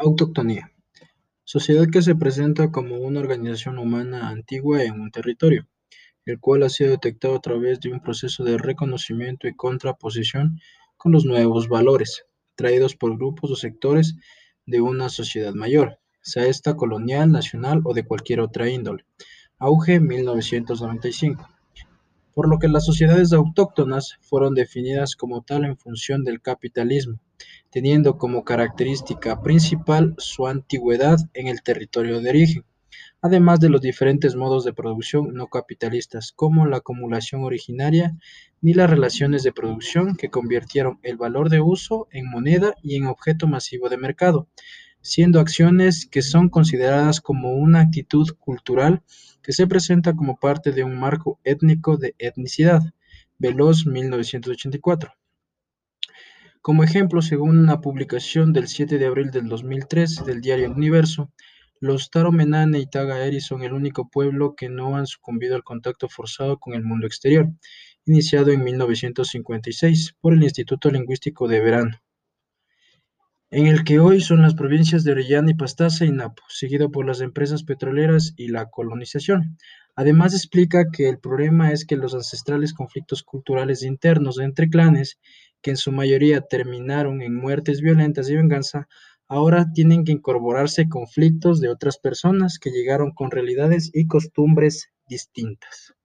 Autoctonía. Sociedad que se presenta como una organización humana antigua en un territorio, el cual ha sido detectado a través de un proceso de reconocimiento y contraposición con los nuevos valores, traídos por grupos o sectores de una sociedad mayor, sea esta colonial, nacional o de cualquier otra índole. Auge 1995 por lo que las sociedades autóctonas fueron definidas como tal en función del capitalismo, teniendo como característica principal su antigüedad en el territorio de origen, además de los diferentes modos de producción no capitalistas, como la acumulación originaria ni las relaciones de producción que convirtieron el valor de uso en moneda y en objeto masivo de mercado, siendo acciones que son consideradas como una actitud cultural que se presenta como parte de un marco étnico de etnicidad. Veloz 1984. Como ejemplo, según una publicación del 7 de abril del 2003 del diario Universo, los Taromenane y Tagaeri son el único pueblo que no han sucumbido al contacto forzado con el mundo exterior, iniciado en 1956 por el Instituto Lingüístico de Verano en el que hoy son las provincias de Orellana y Pastaza y Napo, seguido por las empresas petroleras y la colonización. Además explica que el problema es que los ancestrales conflictos culturales internos entre clanes, que en su mayoría terminaron en muertes violentas y venganza, ahora tienen que incorporarse conflictos de otras personas que llegaron con realidades y costumbres distintas.